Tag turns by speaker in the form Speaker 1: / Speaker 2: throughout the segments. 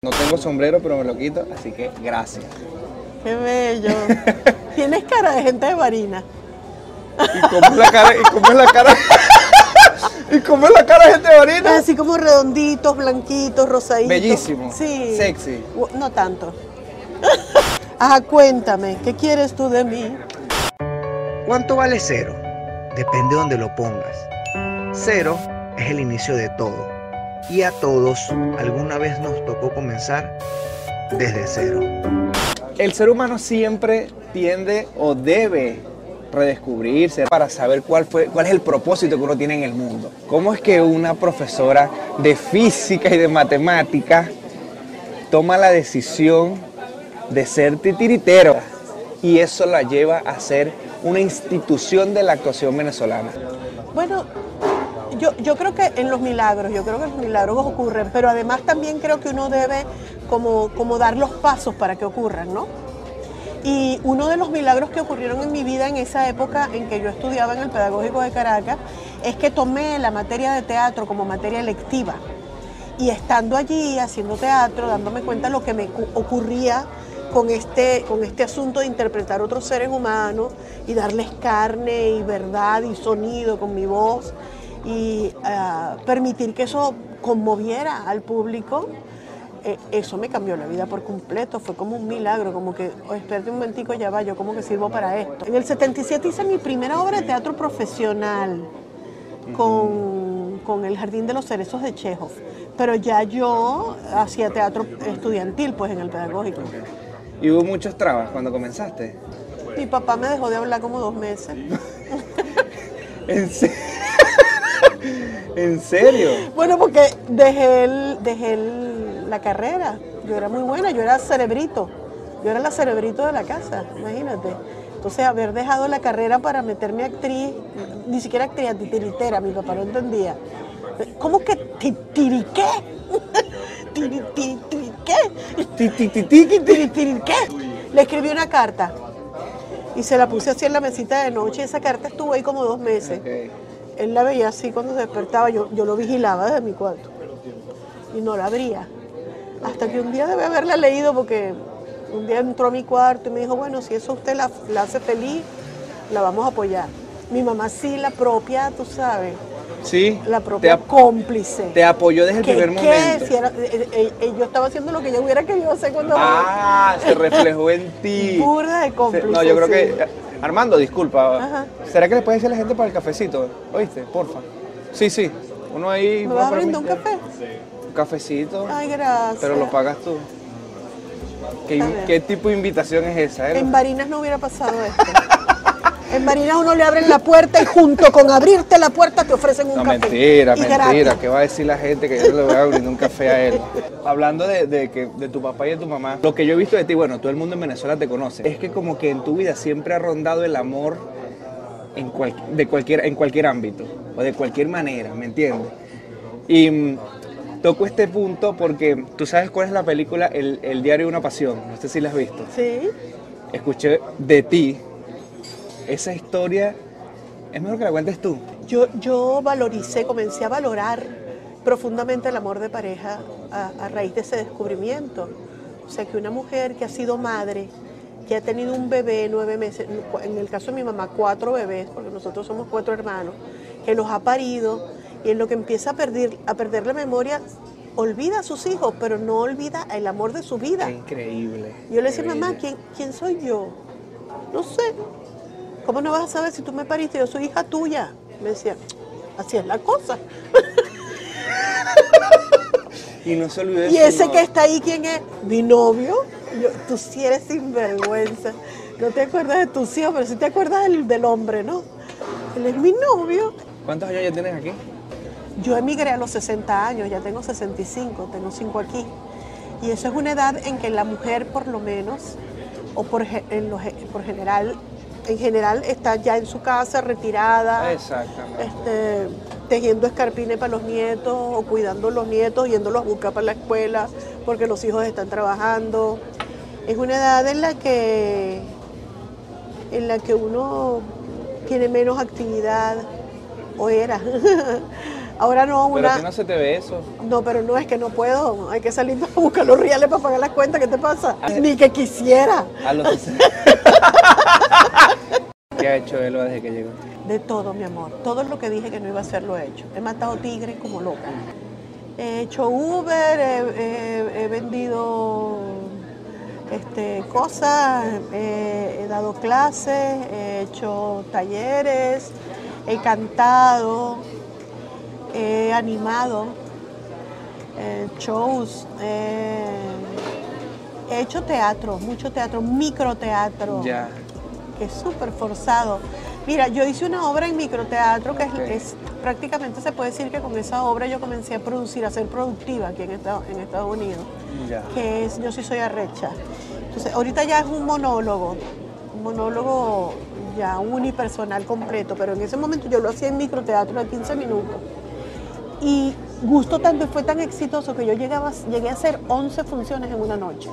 Speaker 1: No tengo sombrero, pero me lo quito, así que gracias.
Speaker 2: Qué bello. Tienes cara de gente de Marina.
Speaker 1: ¿Y cómo es la cara? ¿Y cómo es la cara? ¿Y cómo es la cara de gente de Marina?
Speaker 2: Así como redonditos, blanquitos, rosaditos.
Speaker 1: Bellísimo.
Speaker 2: Sí.
Speaker 1: Sexy.
Speaker 2: No tanto. Ajá, cuéntame, ¿qué quieres tú de mí?
Speaker 3: ¿Cuánto vale cero? Depende de donde lo pongas. Cero es el inicio de todo. Y a todos alguna vez nos tocó comenzar desde cero.
Speaker 1: El ser humano siempre tiende o debe redescubrirse para saber cuál, fue, cuál es el propósito que uno tiene en el mundo. ¿Cómo es que una profesora de física y de matemáticas toma la decisión de ser titiritero y eso la lleva a ser una institución de la actuación venezolana?
Speaker 2: Bueno, yo, creo que en los milagros, yo creo que los milagros ocurren, pero además también creo que uno debe como, dar los pasos para que ocurran, ¿no? Y uno de los milagros que ocurrieron en mi vida en esa época en que yo estudiaba en el Pedagógico de Caracas es que tomé la materia de teatro como materia electiva. Y estando allí haciendo teatro, dándome cuenta de lo que me cu- ocurría con este, con este asunto de interpretar otros seres humanos y darles carne y verdad y sonido con mi voz y ah, permitir que eso conmoviera al público, eh, eso me cambió la vida por completo, fue como un milagro, como que, oh, espérate un momentico, ya va, yo como que sirvo para esto. En el 77 hice mi primera obra de teatro profesional con, con El Jardín de los Cerezos de Chekhov, pero ya yo hacía teatro estudiantil, pues en el pedagógico.
Speaker 1: ¿Y hubo muchos trabas cuando comenzaste?
Speaker 2: Mi papá me dejó de hablar como dos meses.
Speaker 1: ¿En serio? ¿En serio?
Speaker 2: Bueno, porque dejé, el- dejé el- la carrera. Yo era muy buena, yo era cerebrito. Yo era la cerebrito de la casa, imagínate. Entonces, haber dejado la carrera para meterme actriz, ni siquiera actriz, titiritera, mi papá no entendía. ¿Cómo que titiriqué? Tiri- tiri- ¿Tiriqué?
Speaker 1: Ti, ti, ti, ti, ti, ti.
Speaker 2: Tiri- tiriqué? Le escribí una carta y se la puse así en la mesita de noche. Esa carta estuvo ahí como dos meses.
Speaker 1: Ok.
Speaker 2: Él la veía así cuando se despertaba, yo, yo lo vigilaba desde mi cuarto y no la abría. Hasta que un día debe haberla leído porque un día entró a mi cuarto y me dijo, bueno, si eso usted la, la hace feliz, la vamos a apoyar. Mi mamá sí, la propia, tú sabes,
Speaker 1: Sí.
Speaker 2: la propia cómplice.
Speaker 1: te apoyó desde el
Speaker 2: ¿Qué-
Speaker 1: primer momento.
Speaker 2: Si era- eh, eh, eh, yo estaba haciendo lo que yo hubiera querido hacer cuando...
Speaker 1: Ah, se reflejó en ti.
Speaker 2: Burda de cómplice,
Speaker 1: No, yo creo
Speaker 2: sí.
Speaker 1: que. Armando, disculpa.
Speaker 2: Ajá.
Speaker 1: ¿Será que le puedes decir a la gente para el cafecito? ¿Oíste? Porfa. Sí, sí. Uno ahí.
Speaker 2: ¿Me
Speaker 1: va
Speaker 2: vas a brindar un café?
Speaker 1: Un cafecito.
Speaker 2: Ay, gracias.
Speaker 1: Pero lo pagas tú. ¿Qué,
Speaker 2: Está bien.
Speaker 1: qué tipo de invitación es esa? eh?
Speaker 2: En Barinas no hubiera pasado esto. En Barinas uno le abren la puerta y junto con abrirte la puerta te ofrecen un
Speaker 1: No,
Speaker 2: café.
Speaker 1: mentira,
Speaker 2: Y
Speaker 1: mentira.
Speaker 2: gratis.
Speaker 1: ¿Qué va a decir la gente que yo le voy a brindar un café a él? Hablando de, de que, de tu papá y de tu mamá, lo que yo he visto de ti, bueno, todo el mundo en Venezuela te conoce, es que como que en tu vida siempre ha rondado el amor en, cual- de cualquier, en cualquier ámbito o de cualquier manera, ¿me entiendes? Y mm, toco este punto porque tú sabes cuál es la película El, El diario de una pasión, no sé si la has visto.
Speaker 2: Sí.
Speaker 1: Escuché de ti esa historia, es mejor que la cuentes tú.
Speaker 2: Yo, yo valoricé, comencé a valorar profundamente el amor de pareja a, a raíz de ese descubrimiento. O sea, que una mujer que ha sido madre, que ha tenido un bebé nueve meses, en el caso de mi mamá, cuatro bebés, porque nosotros somos cuatro hermanos, que los ha parido y en lo que empieza a perder, a perder la memoria, olvida a sus hijos, pero no olvida el amor de su vida.
Speaker 1: Qué increíble.
Speaker 2: Yo le decía, mamá. ¿quién, ¿quién soy yo? No sé. ¿Cómo no vas a saber si tú me pariste? Yo soy hija tuya. Me decía, así es la cosa.
Speaker 1: Y no se olvide de
Speaker 2: Y ese que está ahí, ¿quién es? Mi novio. Yo, tú sí eres sinvergüenza. No te acuerdas de tus hijos, pero sí te acuerdas del, del hombre, ¿no? Él es mi novio.
Speaker 1: ¿Cuántos años ya tienes aquí?
Speaker 2: Yo emigré a los 60 años, ya tengo 65, tengo 5 aquí. Y eso es una edad en que la mujer, por lo menos, o por, en lo por general, en general está ya en su casa, retirada,
Speaker 1: Exactamente.
Speaker 2: este, tejiendo escarpines para los nietos o cuidando los nietos, yéndolos a buscar para la escuela porque los hijos están trabajando. Es una edad en la que, en la que uno tiene menos actividad, o era, Ahora no,
Speaker 1: Pero
Speaker 2: una...
Speaker 1: a ti no se te ve eso.
Speaker 2: No, pero no es que no puedo. Hay que salir a buscar los reales para pagar las cuentas. ¿Qué te pasa? Ni que quisiera.
Speaker 1: A los... ¿Qué ha hecho Elba desde que llegó?
Speaker 2: De todo, mi amor. Todo lo que dije que no iba a hacer lo he hecho. He matado tigres como loca. He hecho Uber, he, he- he vendido este, cosas, he, he dado clases, he hecho talleres, he cantado, he animado eh, shows, eh, he hecho teatro, mucho teatro, microteatro
Speaker 1: Ya.
Speaker 2: Que es súper forzado. Mira, yo hice una obra en microteatro que es,
Speaker 1: Ok.
Speaker 2: es- prácticamente se puede decir que con esa obra yo comencé a producir, a ser productiva aquí en Estados, en Estados Unidos, que es Yo sí soy arrecha. Entonces, ahorita ya es un monólogo, un monólogo ya unipersonal completo, pero en ese momento yo lo hacía en microteatro de 15 minutos. Y Gusto también fue tan exitoso que yo llegaba, llegué a hacer 11 funciones en una noche.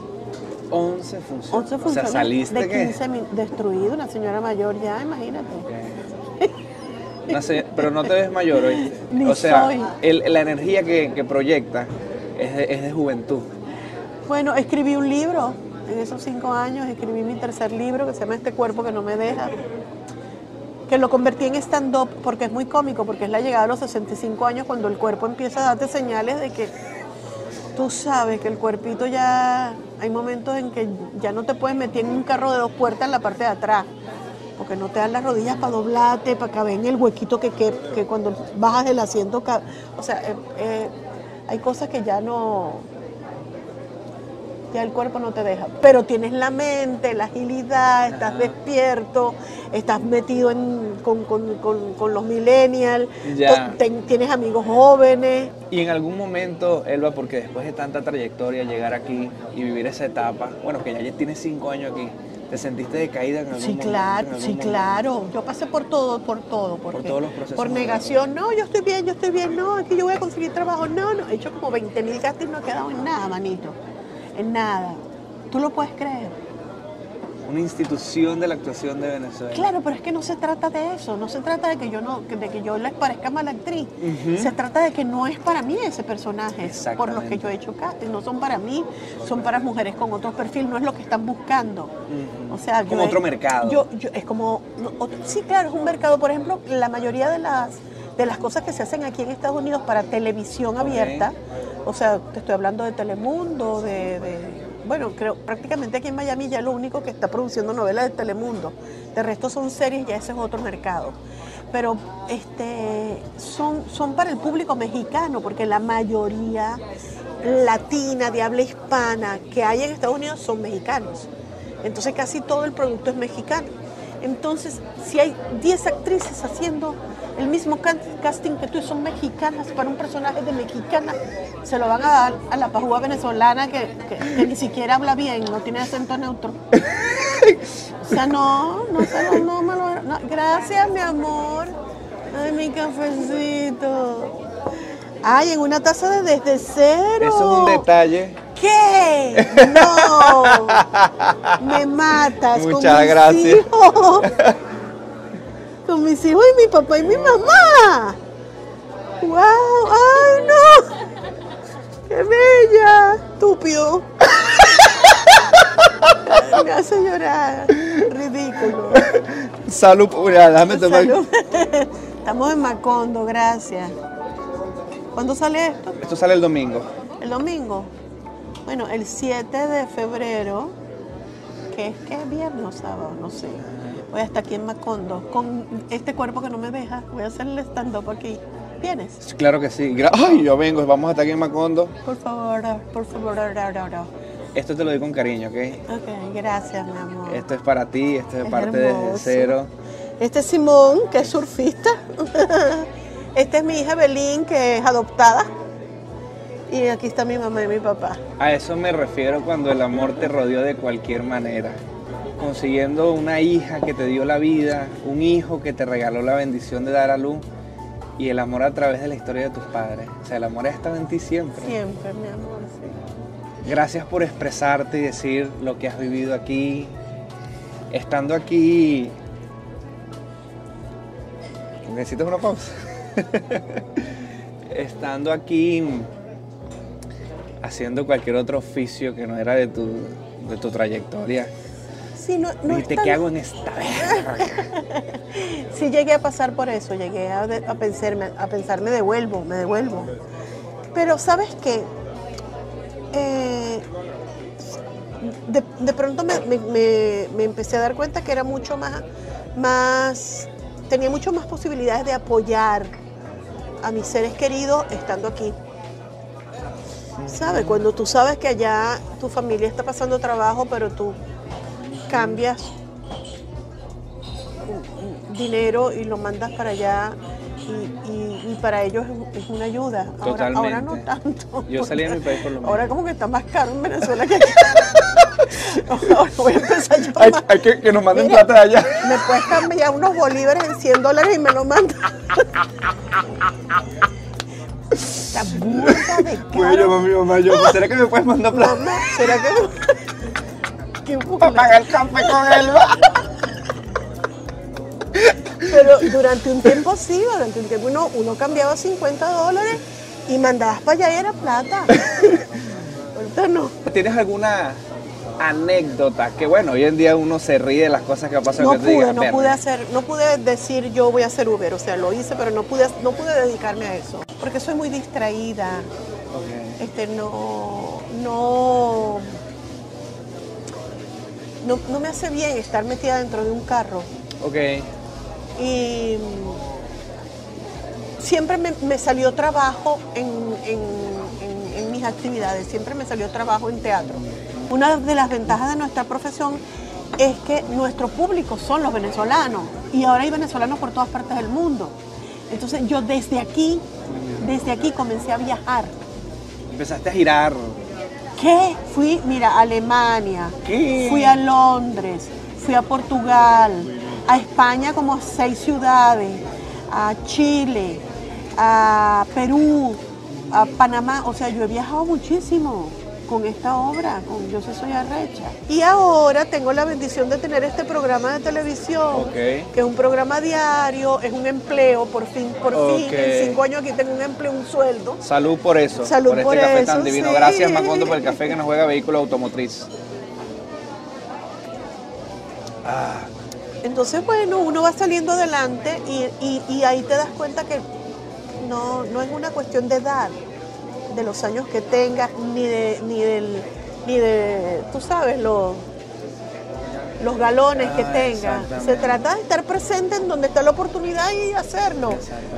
Speaker 1: 11 funciones.
Speaker 2: 11
Speaker 1: O
Speaker 2: funciones
Speaker 1: sea, saliste
Speaker 2: de
Speaker 1: que...
Speaker 2: 15 minutos. Destruido, una señora mayor ya, imagínate.
Speaker 1: Pero no te ves mayor hoy.
Speaker 2: Ni
Speaker 1: o sea,
Speaker 2: soy.
Speaker 1: el- la energía que, que proyecta es de, es de juventud.
Speaker 2: Bueno, escribí un libro. En esos cinco años escribí mi tercer libro que se llama Este cuerpo que no me deja. Que lo convertí en stand-up porque es muy cómico, porque es la llegada a los 65 años cuando el cuerpo empieza a darte señales de que tú sabes que el cuerpito ya. Hay momentos en que ya no te puedes meter en un carro de dos puertas en la parte de atrás. Porque no te dan las rodillas para doblarte, para caber en el huequito que, que, que cuando bajas del asiento. O sea, eh, eh, hay cosas que ya no ya el cuerpo no te deja. Pero tienes la mente, la agilidad, estás despierto, estás metido en- con, con- con- con los millennials, tienes amigos jóvenes.
Speaker 1: Y en algún momento, Elba, porque después de tanta trayectoria, llegar aquí y vivir esa etapa, bueno, que ya tienes cinco años aquí, ¿te sentiste decaída en algún
Speaker 2: Sí,
Speaker 1: momento?
Speaker 2: claro,
Speaker 1: algún
Speaker 2: sí,
Speaker 1: momento?
Speaker 2: claro. Yo pasé por todo, por todo. Porque,
Speaker 1: todos los procesos
Speaker 2: Por negación, no, yo estoy bien, yo estoy bien, no, aquí yo voy a conseguir trabajo, no, no. He hecho como 20 mil castings, no he quedado en nada, manito. En nada. ¿Tú lo puedes creer?
Speaker 1: Una institución de la actuación de Venezuela.
Speaker 2: Claro, pero es que no se trata de eso, no se trata de que yo no, de que yo les parezca mala actriz. Se trata de que no es para mí ese personaje, por los que yo he hecho casting, no son para mí, son para mujeres con otro perfil, no es lo que están buscando. O sea,
Speaker 1: Como
Speaker 2: yo he-
Speaker 1: otro mercado.
Speaker 2: Yo, yo- es como otro- sí, claro, es un mercado, por ejemplo, la mayoría de las de las cosas que se hacen aquí en Estados Unidos para televisión abierta, o sea, te estoy hablando de Telemundo, de, bueno, creo prácticamente aquí en Miami ya lo único que está produciendo novelas de Telemundo. De resto son series, ya ese es otro mercado. Pero este son, son para el público mexicano, porque la mayoría latina, de habla hispana que hay en Estados Unidos son mexicanos. Entonces casi todo el producto es mexicano. Entonces, si hay 10 actrices haciendo el mismo casting que tú son mexicanas para un personaje de mexicana, se lo van a dar a la pajúa venezolana que, que- que ni siquiera habla bien, no tiene acento neutro. O sea, no, no, no me lo... no. Gracias, mi amor. Ay, mi cafecito. Ay, en una taza de desde cero.
Speaker 1: Eso es un detalle.
Speaker 2: ¿Qué? No. Me matas. con
Speaker 1: Muchas gracias.
Speaker 2: Con mis hijos y mi papá y mi mamá. ¡Wow! ¡Ay, no! ¡Qué bella! Estúpido. Me hace llorar. Ridículo.
Speaker 1: Salud, mira, déjame tomar.
Speaker 2: Salud. Estamos en Macondo, gracias. ¿Cuándo sale esto?
Speaker 1: Esto sale el domingo.
Speaker 2: El domingo. Bueno, el 7 de febrero, que es que es viernes o sábado, no sé. Voy hasta aquí en Macondo. Con este cuerpo que no me deja, voy a hacer el stand-up aquí. ¿Vienes?
Speaker 1: Claro que sí. Gra- Ay, yo vengo, vamos hasta aquí en Macondo.
Speaker 2: Por favor, por favor. ra, ra, ra.
Speaker 1: Esto te lo doy con cariño, ¿ok?
Speaker 2: Ok, gracias, mi amor.
Speaker 1: Esto es para ti, esto es,
Speaker 2: Es
Speaker 1: parte de cero.
Speaker 2: Este es Simón, que es surfista. Esta es mi hija Belín, que es adoptada. Y aquí está mi mamá y mi papá.
Speaker 1: A eso me refiero cuando el amor te rodeó de cualquier manera. Consiguiendo una hija que te dio la vida, un hijo que te regaló la bendición de dar a luz y el amor a través de la historia de tus padres. O sea, el amor ha estado en ti siempre.
Speaker 2: Siempre, mi amor, sí.
Speaker 1: Gracias por expresarte y decir lo que has vivido aquí. Estando aquí... ¿Necesitas una pausa? estando aquí haciendo cualquier otro oficio que no era de tu, de tu trajectoria,
Speaker 2: Sí, no, no es
Speaker 1: dijiste,
Speaker 2: tan-
Speaker 1: ¿qué hago en esta verga?
Speaker 2: Sí llegué a pasar por eso, llegué a, de- a pensarme, a pensar, me devuelvo, me devuelvo. Pero sabes qué, Eh, de, de pronto me, me- me- me empecé a dar cuenta que era mucho más, más, tenía mucho más posibilidades de apoyar a mis seres queridos estando aquí. ¿Sabes? Cuando tú sabes que allá tu familia está pasando trabajo, pero tú cambias dinero y lo mandas para allá y, y- y para ellos es, una ayuda. Ahora, ahora no
Speaker 1: Totalmente.
Speaker 2: tanto.
Speaker 1: Yo salí de mi país por lo menos.
Speaker 2: Ahora como que está más caro en Venezuela que aquí. Ahora voy a empezar yo
Speaker 1: Hay, hay que, que nos manden
Speaker 2: Mira.
Speaker 1: plata de allá.
Speaker 2: Me puedes cambiar unos bolívares en 100 dólares y me lo mandas. Está burda de
Speaker 1: Voy a
Speaker 2: caro.
Speaker 1: llamar a mi mamá yo, "Pues, ¿será que me puedes mandar plata?
Speaker 2: ¿será que no? Qué
Speaker 1: Para pagar el café con él.
Speaker 2: Pero durante un tiempo sí, durante un tiempo uno, uno cambiaba 50 dólares y mandabas para allá y era plata. Ahorita no.
Speaker 1: ¿Tienes alguna anécdota? Que bueno, hoy en día uno se ríe de las cosas que pasan.
Speaker 2: No
Speaker 1: que digas,
Speaker 2: pude, no pude hacer, no pude decir yo voy a hacer Uber, o sea, lo hice, pero no pude, no pude dedicarme a eso, porque soy muy distraída, este, no, no, no, no me hace bien estar metida dentro de un carro
Speaker 1: Ok.
Speaker 2: y siempre me, me salió trabajo en, en- en- en mis actividades, siempre me salió trabajo en teatro. Una de las ventajas de nuestra profesión es que nuestro público son los venezolanos y ahora hay venezolanos por todas partes del mundo. Entonces yo desde aquí, desde aquí comencé a viajar.
Speaker 1: Empezaste a girar.
Speaker 2: ¿Qué? Fui, mira, a Alemania,
Speaker 1: ¿Qué?
Speaker 2: fui a Londres, fui a Portugal, a España como a seis ciudades, a Chile, a Perú, a Panamá. O sea, yo he viajado muchísimo con esta obra, con Yo sé soy arrecha. Y ahora tengo la bendición de tener este programa de televisión, que es un programa diario, es un empleo, por fin, por fin, en cinco años aquí tengo un empleo, un sueldo.
Speaker 1: Salud por eso.
Speaker 2: Salud
Speaker 1: por este
Speaker 2: por
Speaker 1: café
Speaker 2: eso,
Speaker 1: tan divino.
Speaker 2: sí.
Speaker 1: Gracias, Macondo, por el café que nos juega vehículo automotriz. Ah,
Speaker 2: Entonces, bueno, uno va saliendo adelante y, y- y ahí te das cuenta que no, no es una cuestión de edad, de los años que tengas, ni de, ni del, ni de, tú sabes, los, los galones que
Speaker 1: Ah,
Speaker 2: tengas. Se trata de estar presente en donde está la oportunidad y hacerlo.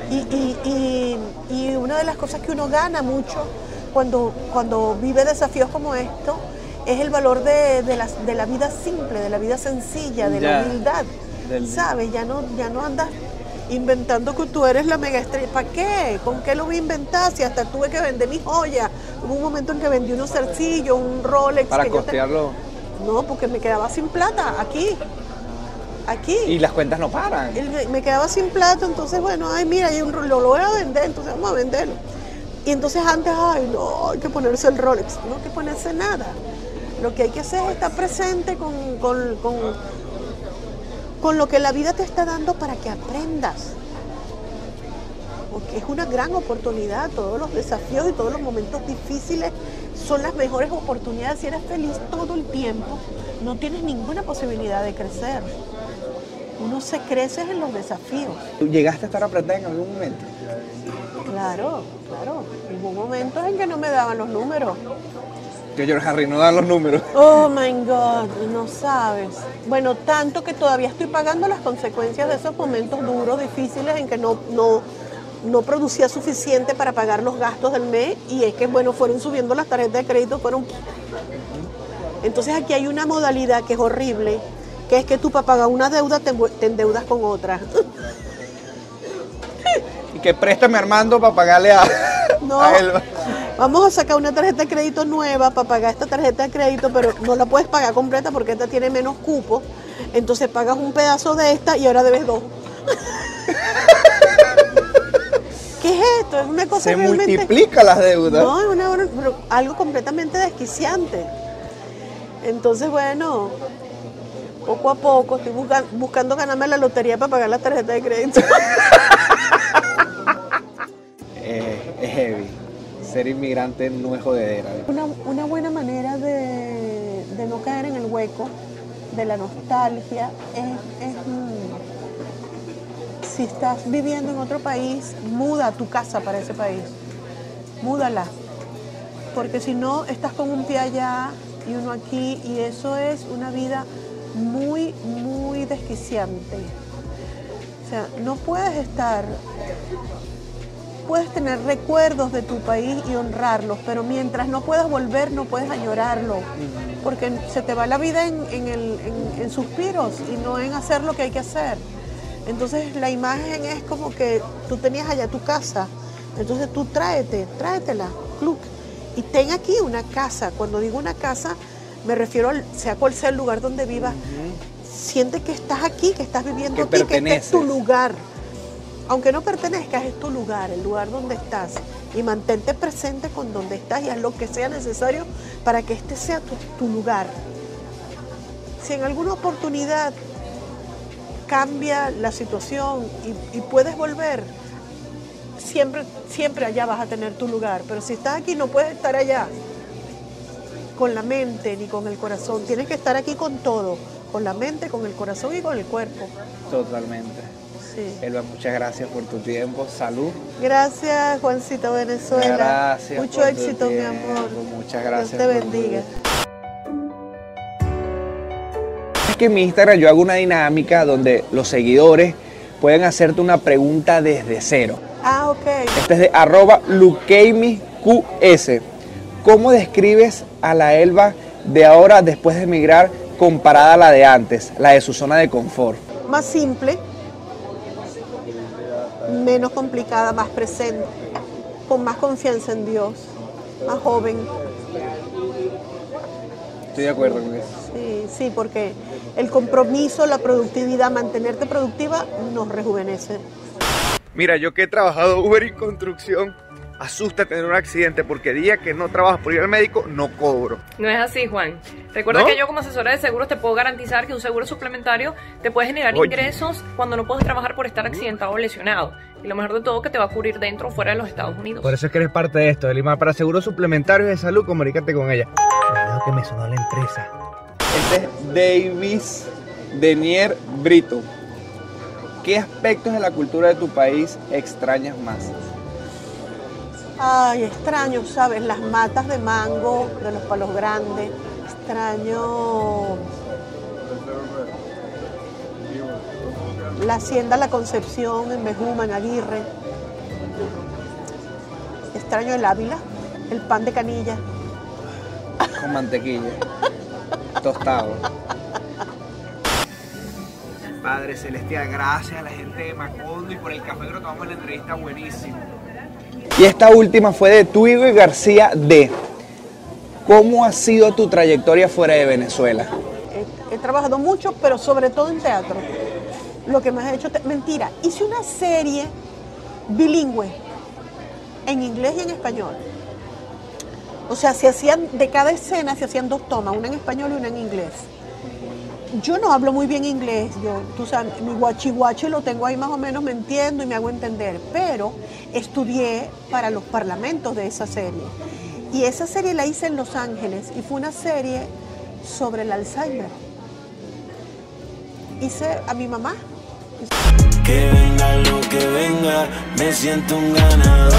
Speaker 2: Y, y- y- y una de las cosas que uno gana mucho cuando, cuando vive desafíos como esto es el valor de, de las- de la vida simple, de la vida sencilla, de
Speaker 1: Ya.
Speaker 2: la humildad.
Speaker 1: Del-
Speaker 2: ¿Sabes? Ya no, ya no andas inventando que tú eres la mega estrella. ¿Para qué? ¿Con qué lo voy a inventar? Si hasta tuve que vender mis joyas. Hubo un momento en que vendí unos zarcillos, un Rolex.
Speaker 1: para
Speaker 2: que te-
Speaker 1: costearlo.
Speaker 2: No, porque me quedaba sin plata aquí. Aquí.
Speaker 1: Y las cuentas no paran.
Speaker 2: Me, quedaba sin plata, entonces bueno, ay mira, hay un, lo, lo voy a vender, entonces vamos a venderlo. Y entonces antes, ay no, hay que ponerse el Rolex, no hay que ponerse nada. Lo que hay que hacer es estar presente con, con, con- con lo que la vida te está dando para que aprendas. Porque es una gran oportunidad, todos los desafíos y todos los momentos difíciles son las mejores oportunidades. Si eres feliz todo el tiempo, no tienes ninguna posibilidad de crecer. Uno se crece en los desafíos.
Speaker 1: ¿Tú llegaste a estar apretada en algún momento?
Speaker 2: Claro, claro. Hubo momentos en que no me daban los números.
Speaker 1: Que George Harry no dan los números.
Speaker 2: Oh my God, no sabes. Bueno, tanto que todavía estoy pagando las consecuencias de esos momentos duros, difíciles, en que no, no, no producía suficiente para pagar los gastos del mes. Y es que, bueno, fueron subiendo las tarjetas de crédito, fueron. Entonces aquí hay una modalidad que es horrible, que es que tú para pagar una deuda te, endeudas con otra.
Speaker 1: Y que préstame Armando para pagarle a,
Speaker 2: No.
Speaker 1: a Elba.
Speaker 2: Vamos a sacar una tarjeta de crédito nueva para pagar esta tarjeta de crédito, pero no la puedes pagar completa porque esta tiene menos cupos. Entonces pagas un pedazo de esta y ahora debes dos. ¿Qué es esto? Es una cosa
Speaker 1: Se
Speaker 2: realmente.
Speaker 1: multiplica las deudas.
Speaker 2: No, es una- pero algo completamente desquiciante. Entonces, bueno, poco a poco estoy busca- buscando ganarme la lotería para pagar la tarjeta de crédito.
Speaker 1: ser inmigrante no es jodedera.
Speaker 2: Una, una buena manera de, no caer en el hueco de la nostalgia es, es, mm, si estás viviendo en otro país, muda tu casa para ese país. Múdala. Porque si no, estás con un pie allá y uno aquí y eso es una vida muy, muy desquiciante. O sea, no puedes estar, puedes tener recuerdos de tu país y honrarlos, pero mientras no puedas volver, no puedes añorarlo, porque se te va la vida en, en el- en- en suspiros y no en hacer lo que hay que hacer. Entonces la imagen es como que tú tenías allá tu casa, entonces tú tráete, tráetela, club, y ten aquí una casa. Cuando digo una casa, me refiero al, sea cual sea el lugar donde vivas, siente que estás aquí, que estás viviendo
Speaker 1: Que
Speaker 2: aquí, que este es tu lugar. Aunque no pertenezcas, es tu lugar, el lugar donde estás. Y mantente presente con donde estás y haz lo que sea necesario para que este sea tu, lugar. Si en alguna oportunidad cambia la situación y, y puedes volver, siempre, siempre allá vas a tener tu lugar. Pero si estás aquí, no puedes estar allá con la mente ni con el corazón. Tienes que estar aquí con todo, con la mente, con el corazón y con el cuerpo.
Speaker 1: Totalmente.
Speaker 2: Sí.
Speaker 1: Elba, muchas gracias por tu tiempo. Salud.
Speaker 2: Gracias, Juancito Venezuela.
Speaker 1: Gracias.
Speaker 2: Mucho
Speaker 1: por tu
Speaker 2: éxito, mi amor.
Speaker 1: Muchas gracias.
Speaker 2: Dios te bendiga.
Speaker 1: Es que en mi Instagram yo hago una dinámica donde los seguidores pueden hacerte una pregunta desde cero.
Speaker 2: Ah, ok.
Speaker 1: Este es de arroba LukeimiQS. ¿Cómo describes a la Elba de ahora después de emigrar comparada a la de antes, la de su zona de confort?
Speaker 2: Más simple, menos complicada, más presente, con más confianza en Dios, más joven.
Speaker 1: Estoy de acuerdo con eso.
Speaker 2: Sí, sí, porque el compromiso, la productividad, mantenerte productiva nos rejuvenece.
Speaker 1: Mira, yo que he trabajado Uber y construcción, asusta tener un accidente porque día que no trabajas por ir al médico, no cobro.
Speaker 4: No es así, Juan. Recuerda
Speaker 1: ¿No?
Speaker 4: que yo como asesora de seguros te puedo garantizar que un seguro suplementario te puede generar
Speaker 1: Oye.
Speaker 4: ingresos cuando no puedes trabajar por estar accidentado o lesionado. Y lo mejor de todo que te va a cubrir dentro o fuera de los Estados Unidos.
Speaker 1: Por eso es que eres parte de esto, Lima. Para seguros suplementarios de salud, comunícate con ella.
Speaker 3: Cuidado que me sonó la empresa.
Speaker 1: Este es Davis Denier Brito. ¿Qué aspectos de la cultura de tu país extrañas más?
Speaker 2: Ay, extraño, ¿sabes? Las matas de mango, de los palos grandes. Extraño la hacienda La Concepción en Bejuma, en Aguirre. Extraño el Ávila, el pan de canilla.
Speaker 1: Con mantequilla. Tostado. Padre Celestial, gracias a la gente de Macondo y por el café que nos tomamos la entrevista buenísimo. Y esta última fue de Tuigo y García D. ¿Cómo ha sido tu trayectoria fuera de Venezuela?
Speaker 2: He, he trabajado mucho, pero sobre todo en teatro. Lo que más he hecho, te- mentira, hice una serie bilingüe, en inglés y en español. O sea, se hacían, de cada escena se hacían dos tomas, una en español y una en inglés. Yo no hablo muy bien inglés, yo, tú sabes, mi guachi guachi lo tengo ahí más o menos, me entiendo y me hago entender, pero estudié para los parlamentos de esa serie. Y esa serie la hice en Los Ángeles y fue una serie sobre el Alzheimer. Hice a mi mamá,
Speaker 5: Que venga lo que venga, me siento un ganador.